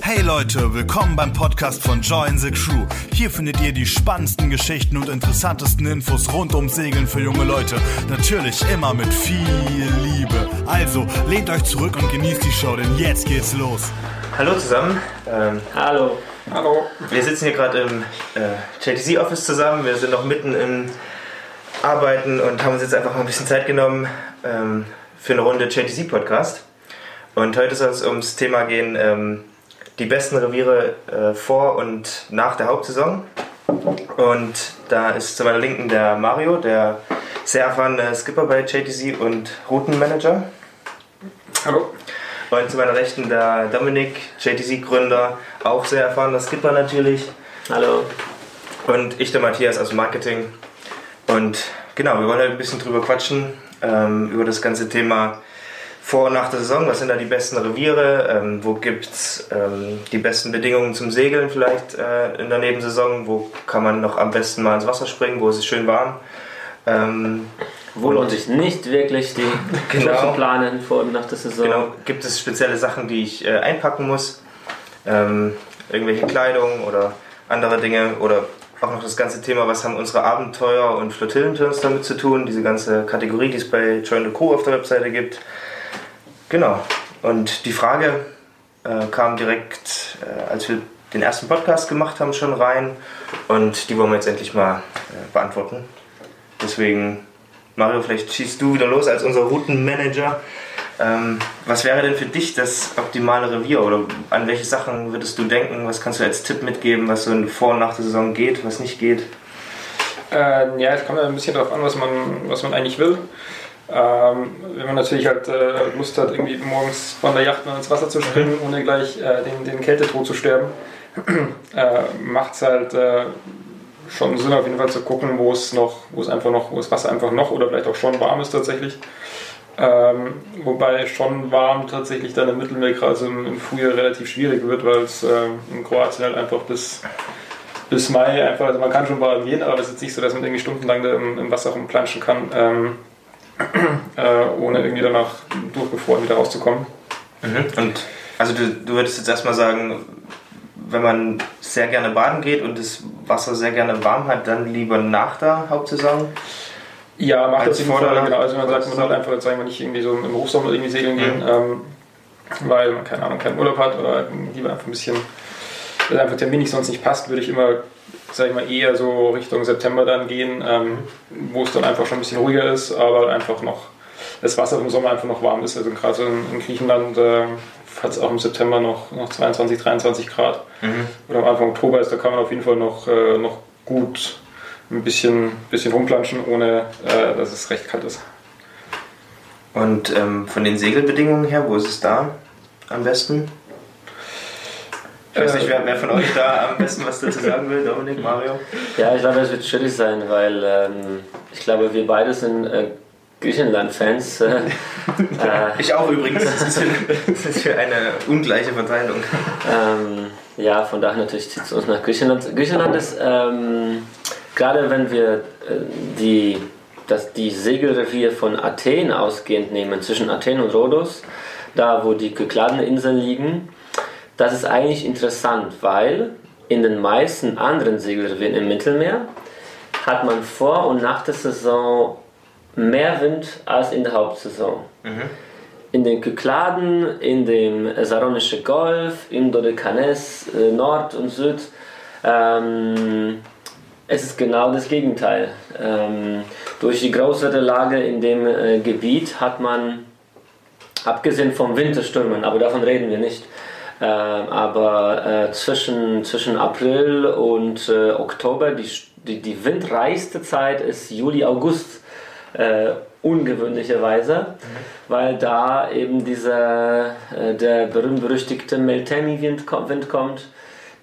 Hey Leute, willkommen beim Podcast von Join the Crew. Hier findet ihr die spannendsten Geschichten und interessantesten Infos rund ums Segeln für junge Leute. Natürlich immer mit viel Liebe. Also lehnt euch zurück und genießt die Show, denn jetzt geht's los. Hallo zusammen. Ähm, Hallo. Hallo. wir sitzen hier gerade im äh, JTC-Office zusammen. Wir sind noch mitten im Arbeiten und haben uns jetzt einfach mal ein bisschen Zeit genommen ähm, für eine Runde JTC-Podcast. Und heute soll es ums Thema gehen, ähm, die besten Reviere äh, vor und nach der Hauptsaison. Und da ist zu meiner Linken der Mario, der sehr erfahrene Skipper bei JTC und Routenmanager. Hallo. Und zu meiner Rechten der Dominik, JTC-Gründer, auch sehr erfahrener Skipper natürlich. Hallo. Und ich, der Matthias aus Marketing. Und genau, wir wollen halt ein bisschen drüber quatschen, ähm, über das ganze Thema vor und nach der Saison. Was sind da die besten Reviere? Ähm, wo gibt es ähm, die besten Bedingungen zum Segeln vielleicht äh, in der Nebensaison? Wo kann man noch am besten mal ins Wasser springen? Wo ist es schön warm? Ähm, Wo lohnt sich nicht wirklich die Genau. Planen vor und nach der Saison? Genau, gibt es spezielle Sachen, die ich äh, einpacken muss? Ähm, irgendwelche Kleidung oder andere Dinge? Oder auch noch das ganze Thema, was haben unsere Abenteuer- und Flottillenturns damit zu tun? Diese ganze Kategorie, die es bei Join the Crew auf der Webseite gibt. Genau. Und die Frage äh, kam direkt, äh, als wir den ersten Podcast gemacht haben, schon rein. Und die wollen wir jetzt endlich mal äh, beantworten. Deswegen, Mario, vielleicht schießt du wieder los als unser Routenmanager. Ähm, was wäre denn für dich das optimale Revier oder an welche Sachen würdest du denken? Was kannst du als Tipp mitgeben, was so in vor und nach der Saison geht, was nicht geht? Ähm, ja, es kommt ja ein bisschen darauf an, was man, was man eigentlich will. Ähm, wenn man natürlich halt äh, Lust hat, irgendwie morgens von der Yacht mal ins Wasser zu springen, ohne gleich äh, den, den Kältetod zu sterben, äh, macht es halt äh, schon Sinn, auf jeden Fall zu gucken, wo es noch, wo es einfach noch, wo das Wasser einfach noch oder vielleicht auch schon warm ist tatsächlich. Ähm, wobei schon warm tatsächlich dann im Mittelmeer gerade so im, im Frühjahr relativ schwierig wird, weil es ähm, in Kroatien halt einfach bis bis Mai einfach, also man kann schon baden gehen, aber es ist jetzt nicht so, dass man irgendwie stundenlang da im, im Wasser rumplanschen kann, ähm, äh, ohne irgendwie danach durchgefroren wieder rauszukommen. Und also du, du würdest jetzt erstmal sagen, wenn man sehr gerne baden geht und das Wasser sehr gerne warm hat, dann lieber nach der Hauptsaison? Ja, macht jeden Fall, Vorderland? genau. Also man sagt, man soll einfach, jetzt sagen irgendwie so im Hochsommer irgendwie segeln gehen, ähm, weil man, keine Ahnung, keinen Urlaub hat oder lieber einfach ein bisschen, weil einfach der Termin sonst nicht passt, würde ich immer, sag ich mal, eher so Richtung September dann gehen, ähm, wo es dann einfach schon ein bisschen ruhiger ist, aber einfach noch das Wasser im Sommer einfach noch warm ist. Also gerade so in, in Griechenland äh, hat es auch im September noch, noch 22, 23 Grad. Oder am Anfang Oktober ist, da kann man auf jeden Fall noch, äh, noch gut ein bisschen, bisschen rumplanschen, ohne äh, dass es recht kalt ist. Und ähm, von den Segelbedingungen her, wo ist es da am besten? Ich weiß nicht, wer, wer von euch da am besten was dazu sagen will, Dominik, Mario? Ja, ich glaube, es wird schwierig sein, weil ähm, ich glaube, wir beide sind äh, Griechenland-Fans. Äh, äh, Ich auch übrigens, das ist für, eine ungleiche Verteilung. ähm, ja, von daher natürlich zieht es uns nach Griechenland. Griechenland ist, ähm, gerade wenn wir äh, die, das, die Segelrevier von Athen ausgehend nehmen, zwischen Athen und Rhodos, da wo die gekladenen Inseln liegen, das ist eigentlich interessant, weil in den meisten anderen Segelrevieren im Mittelmeer hat man vor und nach der Saison mehr Wind als in der Hauptsaison. In den Kykladen, in dem Saronische Golf, im Dodekanes, äh, Nord und Süd, ähm, es ist genau das Gegenteil. Ähm, durch die größere Lage in dem äh, Gebiet hat man, abgesehen vom Winterstürmen, aber davon reden wir nicht, aber äh, zwischen, zwischen April und äh, Oktober, die, die, die windreichste Zeit ist Juli, August. Äh, ungewöhnlicherweise, weil da eben dieser, der berühmt-berüchtigte Meltemi-Wind Wind kommt,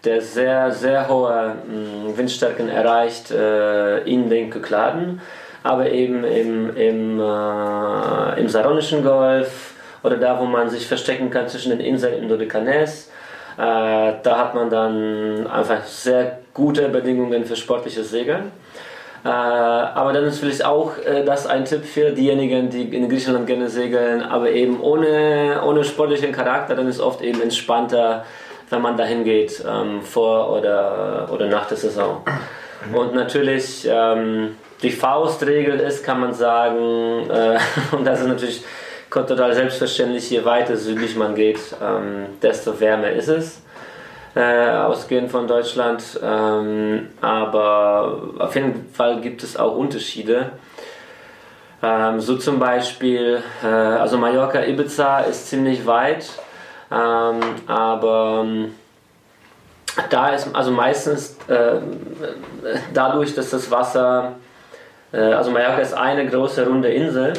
der sehr, sehr hohe mh, Windstärken erreicht in den Kykladen, aber eben im, im, äh, im Saronischen Golf oder da, wo man sich verstecken kann zwischen den Inseln im Dodekanes. Äh, da hat man dann einfach sehr gute Bedingungen für sportliches Segeln. Äh, aber dann ist vielleicht auch äh, das ein Tipp für diejenigen, die in Griechenland gerne segeln, aber eben ohne, ohne sportlichen Charakter, dann ist oft eben entspannter, wenn man dahin geht, ähm, vor oder, oder nach der Saison. Und natürlich, ähm, die Faustregel ist, kann man sagen, und das ist natürlich total selbstverständlich, je weiter südlich man geht, ähm, desto wärmer ist es. Äh, ausgehend von Deutschland. Ähm, aber auf jeden Fall gibt es auch Unterschiede. Ähm, so zum Beispiel, äh, also Mallorca, Ibiza ist ziemlich weit, ähm, aber ähm, da ist also meistens äh, dadurch, dass das Wasser, äh, also Mallorca ist eine große runde Insel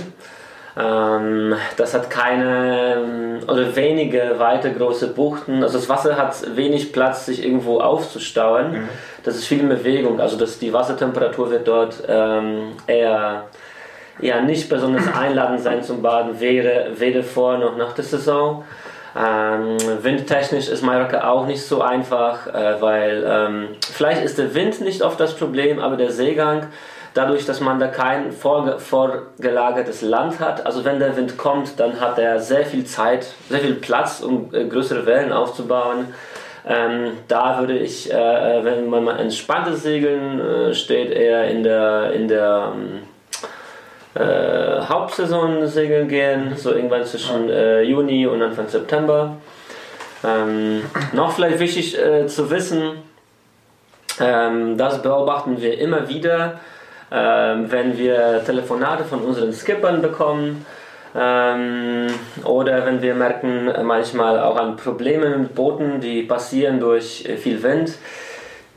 das hat keine ähm, oder wenige weite große Buchten. Also das Wasser hat wenig Platz, sich irgendwo aufzustauen. Mhm. Das ist viel Bewegung. Also das, die Wassertemperatur wird dort ähm, eher, eher nicht besonders einladend sein zum Baden, weder, weder vor noch nach der Saison. Ähm, windtechnisch ist Mallorca auch nicht so einfach, äh, weil ähm, vielleicht ist der Wind nicht oft das Problem, aber der Seegang dadurch, dass man da kein vorge vorgelagertes Land hat. Also wenn der Wind kommt, dann hat er sehr viel Zeit, sehr viel Platz, um äh, größere Wellen aufzubauen. Ähm, da würde ich, äh, äh wenn man mal entspanntes Segeln äh, steht, eher in der, in der ähm, äh, Hauptsaison segeln gehen, so irgendwann zwischen äh, Juni und Anfang September. Ähm, noch vielleicht wichtig zu wissen, ähm, das beobachten wir immer wieder, ähm, wenn wir Telefonate von unseren Skippern bekommen ähm, oder wenn wir merken manchmal auch an Problemen mit Booten, die passieren durch viel Wind,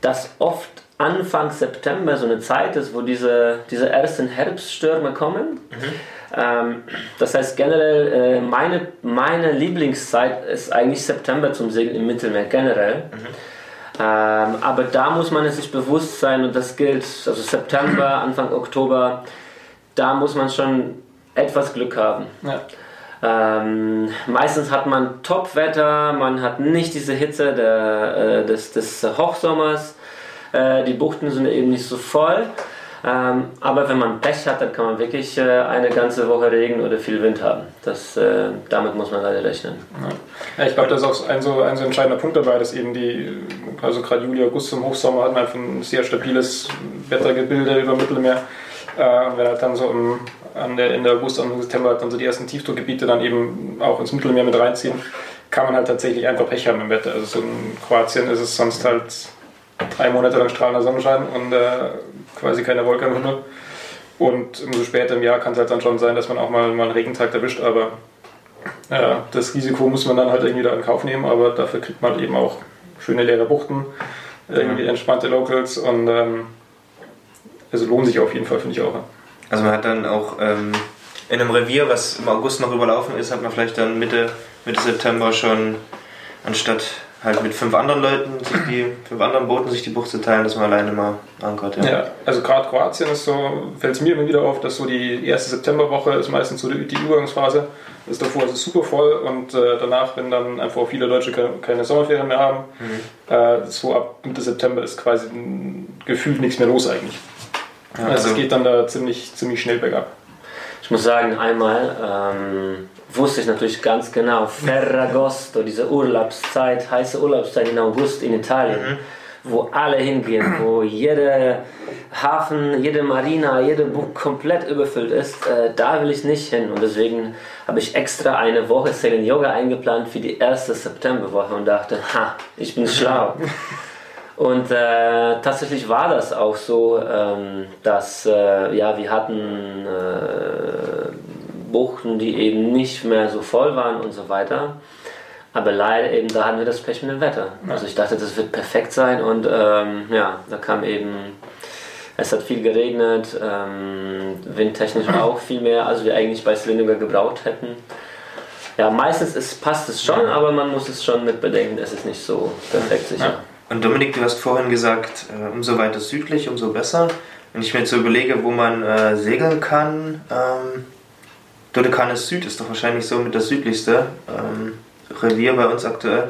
dass oft Anfang September so eine Zeit ist, wo diese, diese ersten Herbststürme kommen. Mhm. Ähm, das heißt generell, äh, meine, meine Lieblingszeit ist eigentlich September zum Segeln im Mittelmeer generell. Mhm ähm, aber da muss man es sich bewusst sein und das gilt, also September, Anfang Oktober, da muss man schon etwas Glück haben. Ja. Ähm, meistens hat man Top-Wetter, man hat nicht diese Hitze der, äh, des, des Hochsommers, äh, die Buchten sind eben nicht so voll. Ähm, aber wenn man Pech hat, dann kann man wirklich äh, eine ganze Woche Regen oder viel Wind haben. Das, äh, damit muss man leider rechnen. Ja. ja ich glaube, das ist auch ein so, ein so entscheidender Punkt dabei, dass eben die, also gerade Juli, August im Hochsommer hat man einfach ein sehr stabiles Wettergebilde über Mittelmeer. Äh, und wenn halt dann so im, an der, Ende August, Anfang September dann so die ersten Tiefdruckgebiete dann eben auch ins Mittelmeer mit reinziehen, kann man halt tatsächlich einfach Pech haben im Wetter. Also so in Kroatien ist es sonst halt drei Monate lang strahlender Sonnenschein und äh, quasi keine Wolke am Himmel. Und umso später im Jahr kann es halt dann schon sein, dass man auch mal, mal einen Regentag erwischt, aber ja, das Risiko muss man dann halt irgendwie da in Kauf nehmen, aber dafür kriegt man halt eben auch schöne leere Buchten, irgendwie entspannte Locals und ähm, also lohnt sich auf jeden Fall, finde ich auch. Also man hat dann auch ähm, in einem Revier, was im August noch überlaufen ist, hat man vielleicht dann Mitte, Mitte September schon anstatt halt mit fünf anderen Leuten, sich die fünf anderen Booten sich die Bucht zu teilen, dass man alleine mal ankert. Ja, ja also gerade Kroatien ist so, fällt es mir immer wieder auf, dass so die erste Septemberwoche ist meistens so die, die Übergangsphase. ist davor ist es super voll und äh, danach, wenn dann einfach viele Deutsche keine, keine Sommerferien mehr haben, mhm. äh, so ab Mitte September ist quasi gefühlt nichts mehr los eigentlich. Ja, also, also es geht dann da ziemlich, ziemlich schnell bergab. Ich muss sagen, einmal ähm, wusste ich natürlich ganz genau, Ferragosto, diese Urlaubszeit, heiße Urlaubszeit in August in Italien, mhm. wo alle hingehen, wo jeder Hafen, jede Marina, jede Bucht komplett überfüllt ist, äh, da will ich nicht hin. Und deswegen habe ich extra eine Woche Sailing Yoga eingeplant für die erste Septemberwoche und dachte, ha, ich bin schlau. Und äh, tatsächlich war das auch so, ähm, dass äh, ja, wir hatten äh, Buchten, die eben nicht mehr so voll waren und so weiter. Aber leider eben, da hatten wir das Pech mit dem Wetter. Also ich dachte, das wird perfekt sein und ähm, ja, da kam eben, es hat viel geregnet, ähm, windtechnisch auch viel mehr, als wir eigentlich bei Slinuga gebraucht hätten. Ja, meistens ist, passt es schon, aber man muss es schon mit bedenken, es ist nicht so perfekt sicher. Ja. Und Dominik, du hast vorhin gesagt, äh, umso weiter südlich, umso besser. Wenn ich mir jetzt so überlege, wo man äh, segeln kann, ähm, Dodekanez Süd ist doch wahrscheinlich so mit das südlichste ähm, Revier bei uns aktuell.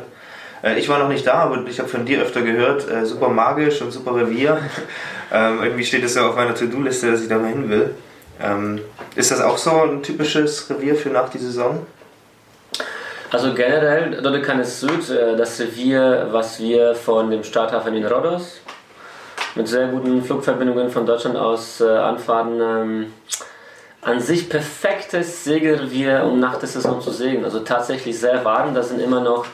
Äh, ich war noch nicht da, aber ich habe von dir öfter gehört, äh, super magisch und super Revier. ähm, irgendwie steht es ja auf meiner To-Do-Liste, dass ich da mal hin will. Ähm, ist das auch so ein typisches Revier für nach die Saison? Also generell Dodekanes Süd, äh, das Revier, was wir von dem Starthafen in Rhodos mit sehr guten Flugverbindungen von Deutschland aus äh, anfahren, ähm, an sich perfektes Segelrevier, um nach der Saison zu segeln. Also tatsächlich sehr warm, da sind immer noch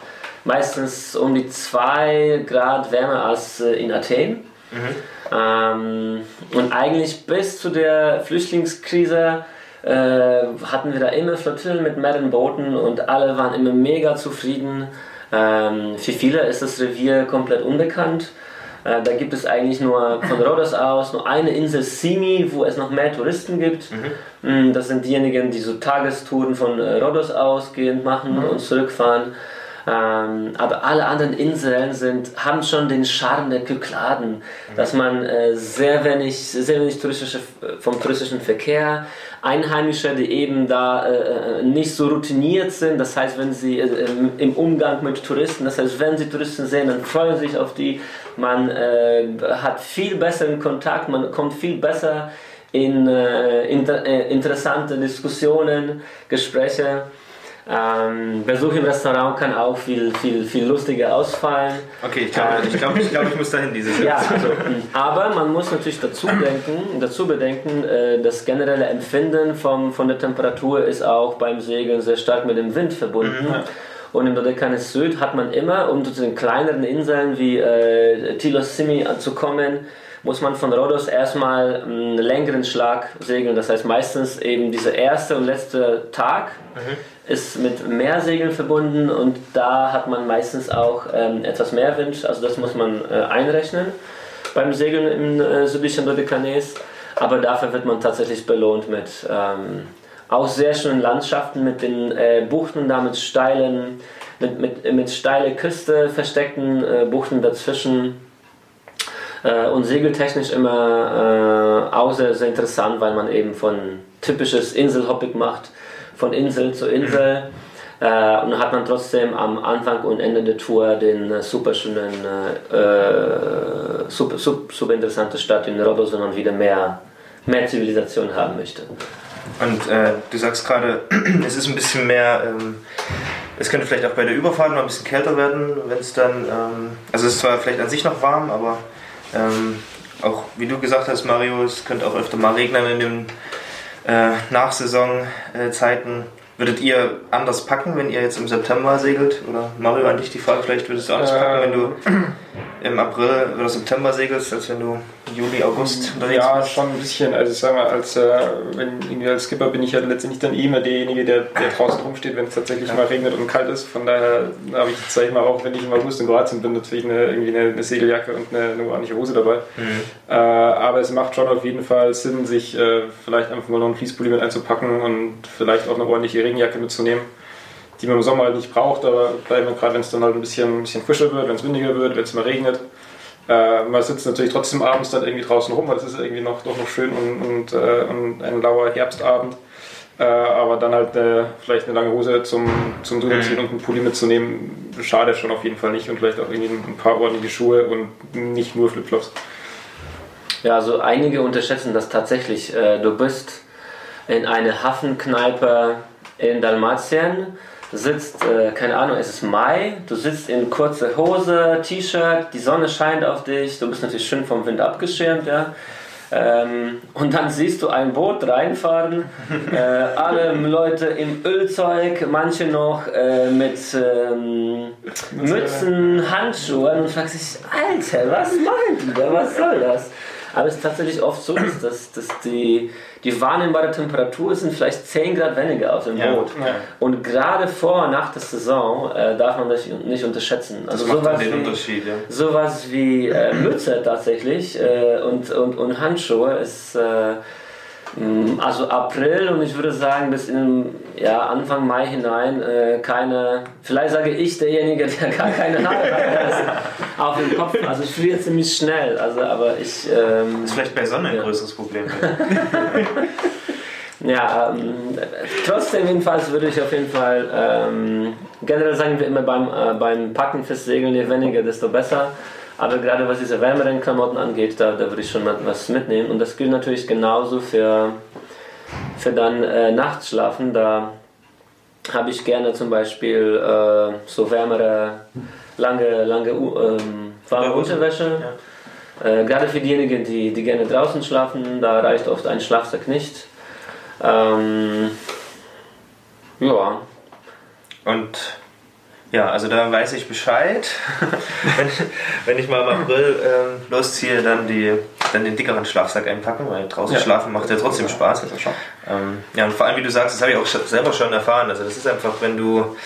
meistens um die 2 Grad wärmer als äh, in Athen. Mhm. Ähm, und eigentlich bis zu der Flüchtlingskrise äh, hatten wir da immer Flottillen mit mehreren Booten und alle waren immer mega zufrieden. Ähm, für viele ist das Revier komplett unbekannt. Äh, da gibt es eigentlich nur von Rhodos aus nur eine Insel Simi, wo es noch mehr Touristen gibt. Mhm. Mm, das sind diejenigen, die so Tagestouren von äh, Rhodos ausgehend machen mhm. und zurückfahren. Ähm, aber alle anderen Inseln sind, haben schon den Charme der Kykladen, mhm. dass man äh, sehr wenig, sehr wenig touristische, vom touristischen Verkehr, Einheimische, die eben da äh, nicht so routiniert sind, das heißt, wenn sie äh, im Umgang mit Touristen, das heißt, wenn sie Touristen sehen, dann freuen sie sich auf die, man äh, hat viel besseren Kontakt, man kommt viel besser in äh, inter, äh, interessante Diskussionen, Gespräche. Ähm, Besuch im Restaurant kann auch viel, viel, viel lustiger ausfallen. Okay, ich glaube, ähm, ich, glaub, ich, glaub, ich muss dahin dieses Jahr. Ja, also, aber man muss natürlich dazu denken, dazu bedenken, äh, das generelle Empfinden vom, von der Temperatur ist auch beim Segeln sehr stark mit dem Wind verbunden. Mhm. Und im Dodekanes Süd hat man immer, um zu den kleineren Inseln wie äh, Tilos Simi zu kommen, muss man von Rhodos erstmal einen längeren Schlag segeln. Das heißt meistens eben dieser erste und letzte Tag mhm. ist mit mehr Segeln verbunden und da hat man meistens auch ähm, etwas mehr Wind. Also das muss man äh, einrechnen beim Segeln im äh, südlichen Dodekanes. Aber dafür wird man tatsächlich belohnt mit ähm, auch sehr schönen Landschaften, mit den äh, Buchten da mit steilen, mit, mit, mit steile Küste versteckten äh, Buchten dazwischen äh, und segeltechnisch immer äh, auch sehr, sehr interessant, weil man eben von typisches Inselhopping macht, von Insel zu Insel. Äh, und hat man trotzdem am Anfang und Ende der Tour den äh, super schönen, äh, super, super, super interessante Stadt in Rhodos, wenn man wieder mehr, mehr Zivilisation haben möchte. Und äh, du sagst gerade, es ist ein bisschen mehr, ähm, es könnte vielleicht auch bei der Überfahrt noch ein bisschen kälter werden, wenn es dann, ähm, also es ist zwar vielleicht an sich noch warm, aber ähm, auch wie du gesagt hast, Mario, es könnte auch öfter mal regnen in den äh, Nachsaisonzeiten. Würdet ihr anders packen, wenn ihr jetzt im September segelt? Oder Mario, an dich die Frage, vielleicht würdest du anders packen, wenn du im April oder September segelst, als wenn du Juli, August unterwegs ja, bist? Ja, schon ein bisschen. Also ich sag mal, als, äh, wenn, irgendwie als Skipper bin ich ja letztendlich dann eh immer derjenige, der, der draußen rumsteht, wenn es tatsächlich ja. mal regnet und kalt ist. Von daher habe ich, sag ich mal, auch wenn ich im August in Kroatien bin, natürlich eine, irgendwie eine, eine Segeljacke und eine, eine ordentliche Hose dabei. Mhm. Äh, aber es macht schon auf jeden Fall Sinn, sich äh, vielleicht einfach mal noch ein Fließpulli mit einzupacken und vielleicht auch eine ordentliche Regenjacke mitzunehmen die man im Sommer halt nicht braucht, aber gerade wenn es dann halt ein bisschen, ein bisschen frischer wird, wenn es windiger wird, wenn es mal regnet. Äh, man sitzt natürlich trotzdem abends dann irgendwie draußen rum, weil es ist irgendwie noch, doch noch schön und, und, äh, und ein lauer Herbstabend. Äh, aber dann halt äh, vielleicht eine lange Hose zum, zum Drüberziehen und einen Pulli mitzunehmen, schadet schon auf jeden Fall nicht und vielleicht auch irgendwie ein paar ordentliche Schuhe und nicht nur Flipflops. Ja, also einige unterschätzen das tatsächlich. Äh, du bist in eine Hafenkneipe in Dalmatien sitzt, äh, keine Ahnung, es ist Mai, du sitzt in kurzer Hose, T-Shirt, die Sonne scheint auf dich, du bist natürlich schön vom Wind abgeschirmt, ja. Ähm, und dann siehst du ein Boot reinfahren, äh, alle Leute im Ölzeug, manche noch äh, mit ähm, Mützen, Handschuhen und fragst dich, Alter, was meint die da, was soll das? Aber es ist tatsächlich oft so, dass, dass die, die wahrnehmbare Temperatur sind vielleicht 10 Grad weniger auf dem ja, Boot. Ja. Und gerade vor und nach der Saison äh, darf man das nicht unterschätzen. Also das macht den wie, Unterschied, ja. Sowas wie äh, Mütze tatsächlich äh, und, und, und Handschuhe ist äh, also April und ich würde sagen bis in ja, Anfang Mai hinein äh, keine, vielleicht sage ich derjenige, der gar keine Haare hat auf dem Kopf. Also ich friere ziemlich schnell, also aber ich... Ähm, ist vielleicht bei Sonne ein ja. größeres Problem. ja, ähm, trotzdem jedenfalls würde ich auf jeden Fall ähm, generell sagen wir immer beim, äh, beim Packen fürs Segeln, je weniger, desto besser. Aber gerade was diese wärmeren Klamotten angeht, da, da würde ich schon mal was mitnehmen. Und das gilt natürlich genauso für, für dann äh, Nachtschlafen. Da habe ich gerne zum Beispiel äh, so wärmere, lange, lange ähm, warme Unterwäsche. Ja. Äh, gerade für diejenigen, die, die gerne draußen schlafen, da reicht oft ein Schlafsack nicht. Ähm, ja. Und ja, also da weiß ich Bescheid. wenn, wenn, ich mal im April ähm, losziehe, dann, die, dann den dickeren Schlafsack einpacken, weil draußen ja. schlafen macht ja trotzdem Spaß. Ähm, ja, und vor allem, wie du sagst, das habe ich auch selber schon erfahren. Also das ist einfach, wenn du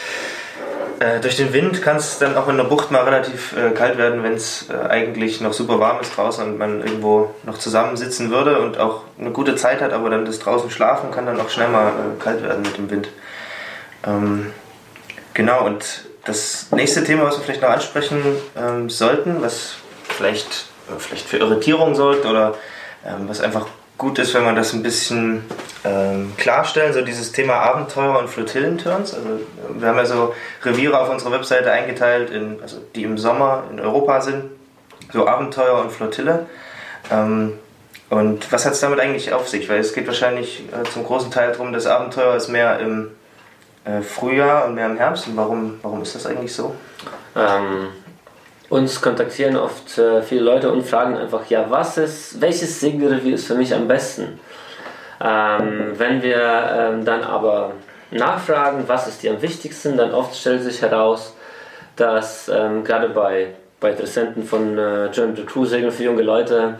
äh, durch den Wind kann es dann auch in der Bucht mal relativ äh, kalt werden, wenn es äh, eigentlich noch super warm ist draußen und man irgendwo noch zusammensitzen würde und auch eine gute Zeit hat, aber dann das draußen schlafen kann dann auch schnell mal äh, kalt werden mit dem Wind. Ähm, genau, und das nächste Thema, was wir vielleicht noch ansprechen ähm, sollten, was vielleicht, äh, vielleicht für Irritierung sorgt oder ähm, was einfach gut ist, wenn man das ein bisschen ähm, klarstellen, so dieses Thema Abenteuer und Flottillenturns. Also wir haben ja so Reviere auf unserer Webseite eingeteilt, in, also die im Sommer in Europa sind, so Abenteuer und Flottille. Ähm, und was hat es damit eigentlich auf sich? Weil es geht wahrscheinlich äh, zum großen Teil darum, das Abenteuer ist mehr im Frühjahr und mehr im Herbst. Und warum, warum ist das eigentlich so? Ähm, uns kontaktieren oft äh, viele Leute und fragen einfach, ja, was ist, welches Segelrevier ist für mich am besten? Ähm, wenn wir ähm, dann aber nachfragen, was ist dir am wichtigsten, dann oft stellt sich heraus, dass ähm, gerade bei, bei Interessenten von äh, German Crew Segeln für junge Leute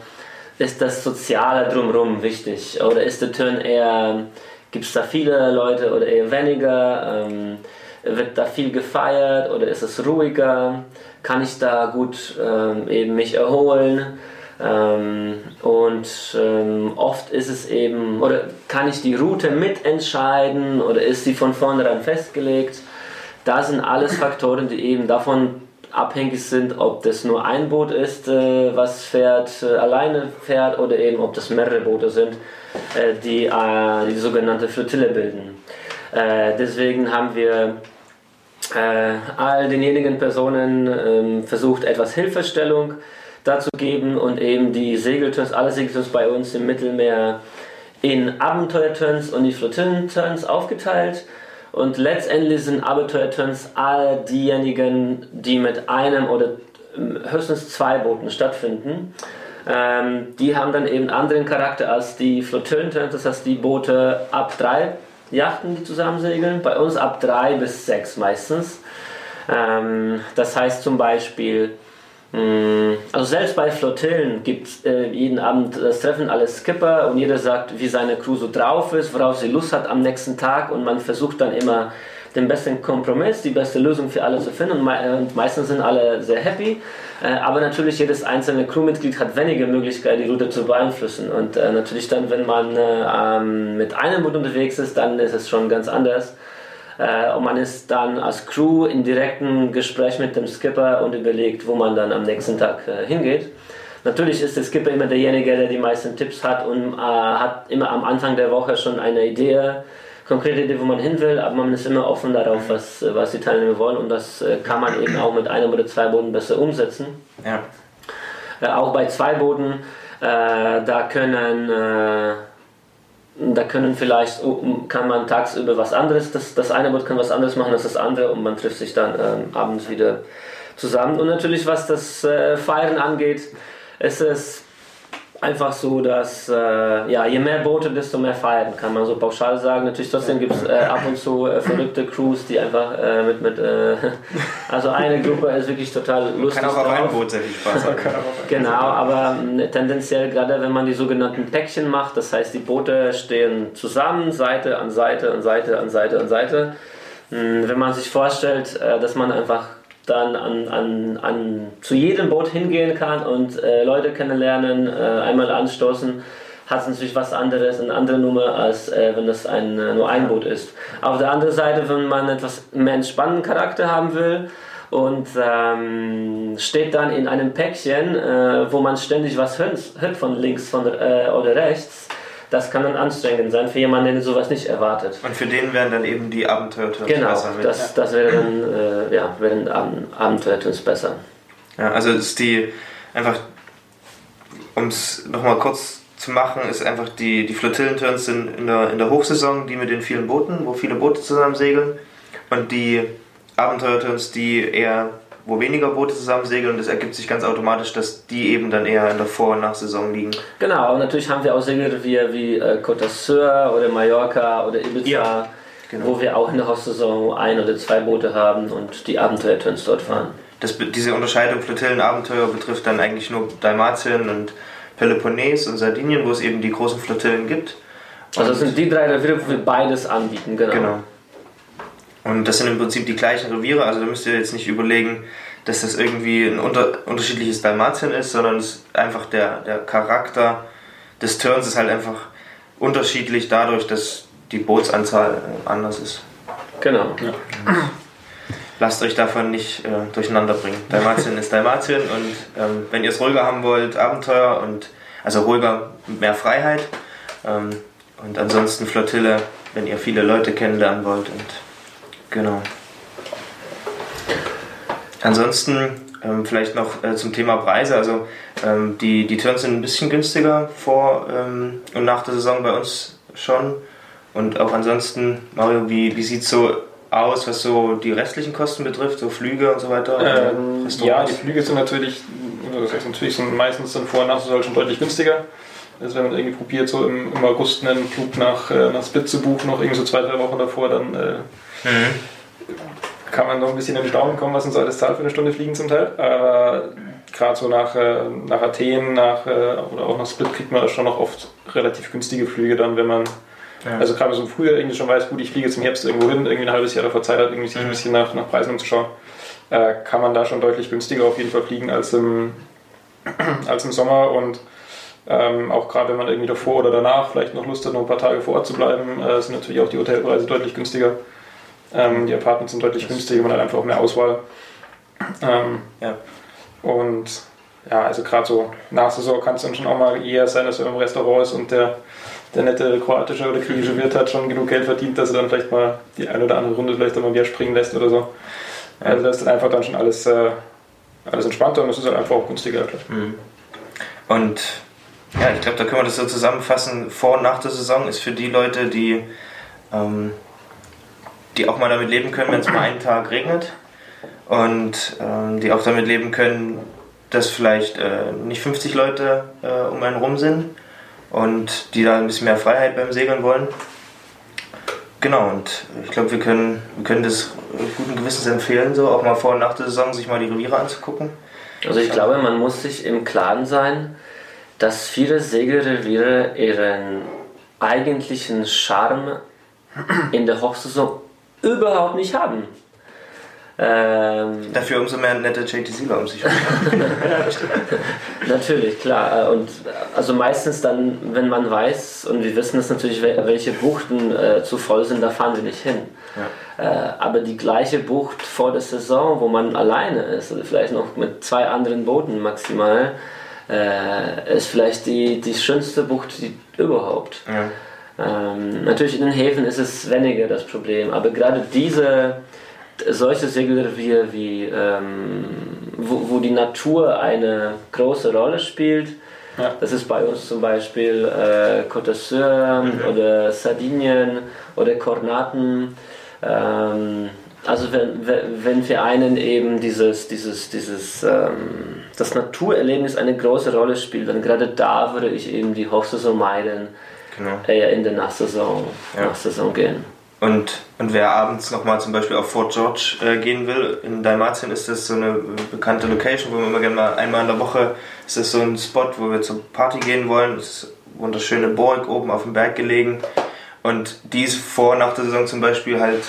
ist das Soziale drumherum wichtig oder ist der Turn eher Gibt es da viele Leute oder eher weniger? Ähm, wird da viel gefeiert oder ist es ruhiger? Kann ich da gut ähm, eben mich erholen? Ähm, und ähm, oft ist es eben, oder kann ich die Route mitentscheiden oder ist sie von vornherein festgelegt? Das sind alles Faktoren, die eben davon abhängig sind, ob das nur ein Boot ist, äh, was fährt, äh, alleine fährt oder eben ob das mehrere Boote sind, äh, die äh, die sogenannte Flottille bilden. Äh, deswegen haben wir äh, all denjenigen Personen ähm, versucht, etwas Hilfestellung dazu geben und eben die Segelturns, alle Segelturns bei uns im Mittelmeer in Abenteuerturns und die Flottillenturns aufgeteilt und letztendlich sind Abenteuerturns all diejenigen, die mit einem oder ähm, höchstens zwei Booten stattfinden. Ähm, die haben dann eben anderen Charakter als die Flottillenturns, das heißt die Boote ab drei Yachten, die zusammen segeln. Bei uns ab drei bis sechs meistens. Ähm, das heißt zum Beispiel, also selbst bei Flottillen gibt es äh, jeden Abend das Treffen aller Skipper und jeder sagt, wie seine Crew so drauf ist, worauf sie Lust hat am nächsten Tag und man versucht dann immer den besten Kompromiss, die beste Lösung für alle zu finden und, me und meistens sind alle sehr happy. Äh, aber natürlich jedes einzelne Crewmitglied hat weniger Möglichkeiten, die Route zu beeinflussen und äh, natürlich dann, wenn man äh, ähm, mit einem Boot unterwegs ist, dann ist es schon ganz anders. Äh, und man ist dann als Crew in direktem Gespräch mit dem Skipper und überlegt, wo man dann am nächsten Tag äh, hingeht. Natürlich ist der Skipper immer derjenige, der die meisten Tipps hat und äh, hat immer am Anfang der Woche schon eine Idee, konkrete Idee, wo man hin will, aber man ist immer offen darauf, was, was die Teilnehmer wollen und das äh, kann man eben auch mit einem oder zwei Booten besser umsetzen. Ja. Äh, auch bei zwei Booten, äh, da können da können vielleicht, oh, kann man tagsüber was anderes, das, das eine Boot kann was anderes machen als das andere und man trifft sich dann ähm, abends wieder zusammen. Und natürlich, was das äh, Feiern angeht, ist es einfach so, dass äh, ja, je mehr Boote, desto mehr feiern, kann man so pauschal sagen. Natürlich trotzdem gibt es äh, ab und zu äh, verrückte Crews, die einfach äh, mit, mit äh, also eine Gruppe ist wirklich total lustig. Kann auch auf einem Boot sehr viel Spaß haben. genau, aber äh, tendenziell gerade wenn man die sogenannten Päckchen macht, das heißt die Boote stehen zusammen, Seite an Seite an Seite an Seite an Seite. Wenn man sich vorstellt, dass man einfach dann an, an, an, zu jedem Boot hingehen kann und äh, Leute kennenlernen, äh, einmal anstoßen, hat es natürlich was anderes, eine andere Nummer, als äh, wenn das ein, äh, nur ein Boot ist. Auf der anderen Seite, wenn man etwas mehr entspannten Charakter haben will und ähm, steht dann in einem Päckchen, äh, wo man ständig was hört, hört von links von, äh, oder rechts, das kann dann anstrengend sein für jemanden, der sowas nicht erwartet. Und für den wären dann eben die Abenteuertools genau, besser. Genau, das, das wäre dann, äh, ja, wären Abenteuertools besser. Ja, also ist die einfach, um es nochmal kurz zu machen, ist einfach die, die Flottillenturns sind in der, in der Hochsaison, die mit den vielen Booten, wo viele Boote zusammen segeln. Und die Abenteuerturns, die eher, wo weniger Boote zusammen segeln, und es ergibt sich ganz automatisch, dass die eben dann eher in der Vor- und Nachsaison liegen. Genau, und natürlich haben wir auch Segelrevier wie äh, Côte d'Azur oder Mallorca oder Ibiza, Ja, genau. wo wir auch in der Hauptsaison ein oder zwei Boote haben und die Abenteuerturns dort fahren. Das, diese Unterscheidung Flottillenabenteuer betrifft dann eigentlich nur Dalmatien und Peloponnes und Sardinien, wo es eben die großen Flottillen gibt. Also das Und- sind die drei Reviere, wo wir beides anbieten, genau. Genau. Und das sind im Prinzip die gleichen Reviere, also da müsst ihr jetzt nicht überlegen, dass das irgendwie ein unter, unterschiedliches Dalmatien ist, sondern es ist einfach der, der Charakter des Turns ist halt einfach unterschiedlich dadurch, dass die Bootsanzahl äh, anders ist. Genau. Lasst euch davon nicht äh, durcheinander bringen. Dalmatien ist Dalmatien und ähm, wenn ihr es ruhiger haben wollt, Abenteuer und also ruhiger, mehr Freiheit. Ähm, und ansonsten Flottille, wenn ihr viele Leute kennenlernen wollt und genau. Ansonsten ähm, vielleicht noch äh, zum Thema Preise. Also ähm, die, die Turns sind ein bisschen günstiger vor ähm, und nach der Saison bei uns schon. Und auch ansonsten, Mario, wie, wie sieht es so aus, was so die restlichen Kosten betrifft, so Flüge und so weiter? Ähm, ja, die Flüge sind natürlich, oder das heißt natürlich sind meistens dann vor und nach Saison schon deutlich günstiger. Also wenn man irgendwie probiert, so im, im August einen Flug nach, äh, nach Split zu buchen, noch irgendwie so zwei, drei Wochen davor, dann äh, Mhm. kann man noch ein bisschen in Staunen kommen, was uns alles zahlt für eine Stunde Fliegen zum Teil. Aber gerade so nach, äh, nach Athen nach, äh, oder auch nach Split kriegt man schon noch oft relativ günstige Flüge dann, wenn man, Ja. also gerade so früher irgendwie schon weiß, gut, ich fliege jetzt im Herbst irgendwo hin, irgendwie ein halbes Jahr davor Zeit hat, irgendwie sich ein Mhm. bisschen nach, nach Preisen umzuschauen, äh, kann man da schon deutlich günstiger auf jeden Fall fliegen als im, als im Sommer und ähm, auch gerade wenn man irgendwie davor oder danach vielleicht noch Lust hat, noch ein paar Tage vor Ort zu bleiben, äh, sind natürlich auch die Hotelpreise deutlich günstiger. Ähm, die Apartments sind deutlich günstiger, man hat einfach auch mehr Auswahl. Ähm, Ja. Und ja, also gerade so nach Saison kann es dann schon auch mal eher sein, dass man im Restaurant ist und der, der nette kroatische oder griechische Wirt hat schon genug Geld verdient, dass er dann vielleicht mal die eine oder andere Runde vielleicht mal mehr springen lässt oder so. Also das ist dann einfach dann schon alles, äh, alles entspannter und es ist halt einfach auch günstiger. Mhm. Und ja, ich glaube, da können wir das so zusammenfassen. Vor und nach der Saison ist für die Leute, die, ähm, die auch mal damit leben können, wenn es mal einen Tag regnet und ähm, die auch damit leben können, dass vielleicht äh, nicht 50 Leute äh, um einen rum sind und die da ein bisschen mehr Freiheit beim Segeln wollen. Genau, und ich glaube, wir können, wir können das guten Gewissens empfehlen, so auch mal vor und nach der Saison sich mal die Reviere anzugucken. Also ich glaube, man muss sich im Klaren sein, dass viele Segelreviere ihren eigentlichen Charme in der Hochsaison überhaupt nicht haben. Ähm, Dafür umso mehr nette JT-Sieger um sich herum. Natürlich, klar. Äh, Und also meistens dann, wenn man weiß, und wir wissen es natürlich, wel- welche Buchten äh, zu voll sind, da fahren wir nicht hin. Äh, aber die gleiche Bucht vor der Saison, wo man alleine ist, oder vielleicht noch mit zwei anderen Booten maximal, äh, ist vielleicht die, die schönste Bucht die, überhaupt. Ja. Ähm, natürlich in den Häfen ist es weniger das Problem, aber gerade diese solche Segelrevier wie ähm, wo, wo die Natur eine große Rolle spielt. Ja. Das ist bei uns zum Beispiel äh, Côte d'Azur oder Sardinien oder Kornaten. Ähm, also wenn, wenn für einen eben dieses, dieses, dieses ähm, das Naturerlebnis eine große Rolle spielt, dann gerade da würde ich eben die Hochsaison meiden, Genau. eher in der Nachsaison, Ja. Nachsaison gehen. Und, und wer abends nochmal zum Beispiel auf Fort George äh, gehen will, in Dalmatien ist das so eine bekannte Location, wo wir immer gerne mal einmal in der Woche, ist das so ein Spot, wo wir zur Party gehen wollen. Das ist eine wunderschöne Burg oben auf dem Berg gelegen. Und die ist vor nach der Saison zum Beispiel halt,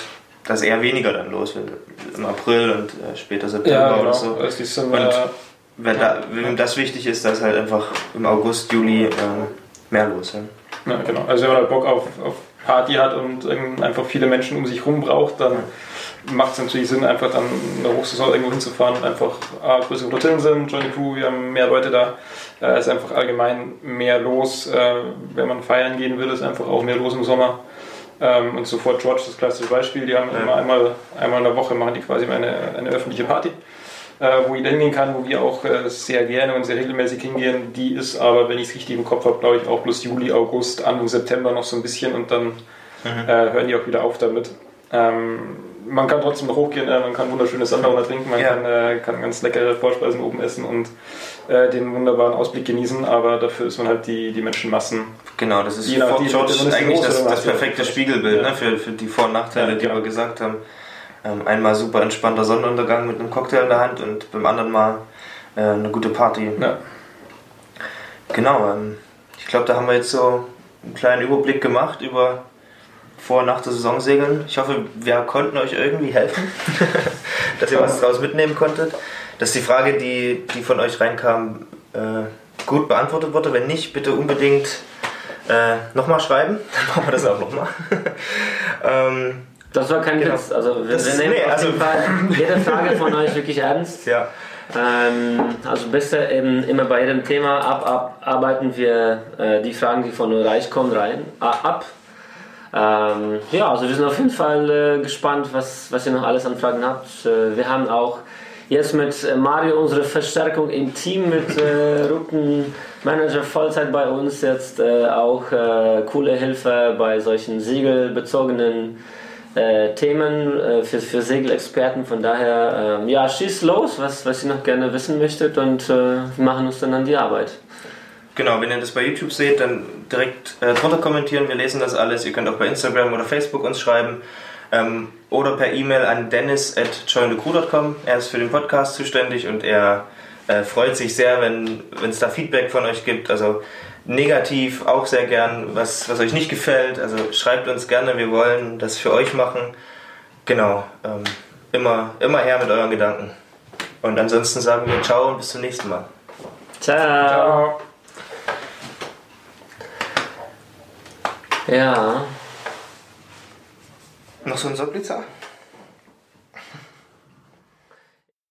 da ist eher weniger dann los, wenn, im April und äh, später September oder so. Also Und wer da, wem das wichtig ist, da ist halt einfach im August, Juli äh, mehr los. Ja. Ja, genau. Also wenn man halt Bock auf, auf Party hat und ähm, einfach viele Menschen um sich rum braucht, dann macht es natürlich Sinn, einfach dann in der Hochsaison irgendwo hinzufahren und einfach A, größere Flotillen sind, Johnny Crew, wir haben mehr Leute da. Äh, ist einfach allgemein mehr los. Äh, wenn man feiern gehen will, ist einfach auch mehr los im Sommer. Ähm, und sofort George, das klassische Beispiel, die haben immer einmal, einmal in der Woche machen die quasi eine, eine öffentliche Party äh, wo jeder hingehen kann, wo wir auch äh, sehr gerne und sehr regelmäßig hingehen. Die ist aber, wenn ich es richtig im Kopf habe, glaube ich auch bloß Juli, August, Anfang September noch so ein bisschen und dann äh, hören die auch wieder auf damit. Ähm, man kann trotzdem noch hochgehen, äh, man kann wunderschönes Sandauner trinken, man Ja. kann, äh, kann ganz leckere Vorspeisen oben essen und äh, den wunderbaren Ausblick genießen, aber dafür ist man halt die, die Menschenmassen. Genau, das ist Fort die- George die- eigentlich das, das perfekte Spiegelbild ne, für, für die Vor- und Nachteile, die wir gesagt haben. Ähm, einmal super entspannter Sonnenuntergang mit einem Cocktail in der Hand und beim anderen Mal äh, eine gute Party. Ja. Genau, ähm, ich glaube, da haben wir jetzt so einen kleinen Überblick gemacht über Vor- und Nach der Saison segeln. Ich hoffe, wir konnten euch irgendwie helfen, dass ihr was draus mitnehmen konntet. Dass die Frage, die, die von euch reinkam, äh, gut beantwortet wurde. Wenn nicht, bitte unbedingt äh, nochmal schreiben. Dann machen wir das auch nochmal. ähm, Das war kein Genau. Witz. Also wir, Das wir nehmen nee, auf also- jeden Fall jede Frage von euch wirklich ernst. ja, Ähm, also besser eben immer bei jedem Thema ab, ab, arbeiten wir äh, die Fragen, die von euch kommen, rein, äh, ab. Ähm, ja, also wir sind auf jeden Fall äh, gespannt, was, was ihr noch alles an Fragen habt. Äh, wir haben auch jetzt mit äh, Mario unsere Verstärkung im Team mit äh, Routenmanager Vollzeit bei uns, jetzt äh, auch äh, coole Hilfe bei solchen segelbezogenen äh, Themen äh, für, für Segelexperten. Von daher, ähm, ja, schießt los, was, was ihr noch gerne wissen möchtet und wir machen uns dann an die Arbeit. Genau, wenn ihr das bei YouTube seht, dann direkt äh, drunter kommentieren. Wir lesen das alles. Ihr könnt auch bei Instagram oder Facebook uns schreiben. Ähm, oder per E-Mail an dennis at jointhecrew.com. Er ist für den Podcast zuständig und er äh, freut sich sehr, wenn es da Feedback von euch gibt. Also negativ auch sehr gern, was, was euch nicht gefällt. Also schreibt uns gerne, wir wollen das für euch machen. Genau, ähm, immer, immer her mit euren Gedanken. Und ansonsten sagen wir ciao und bis zum nächsten Mal. Ciao. Ciao. Ja. Noch so ein Socklitzer?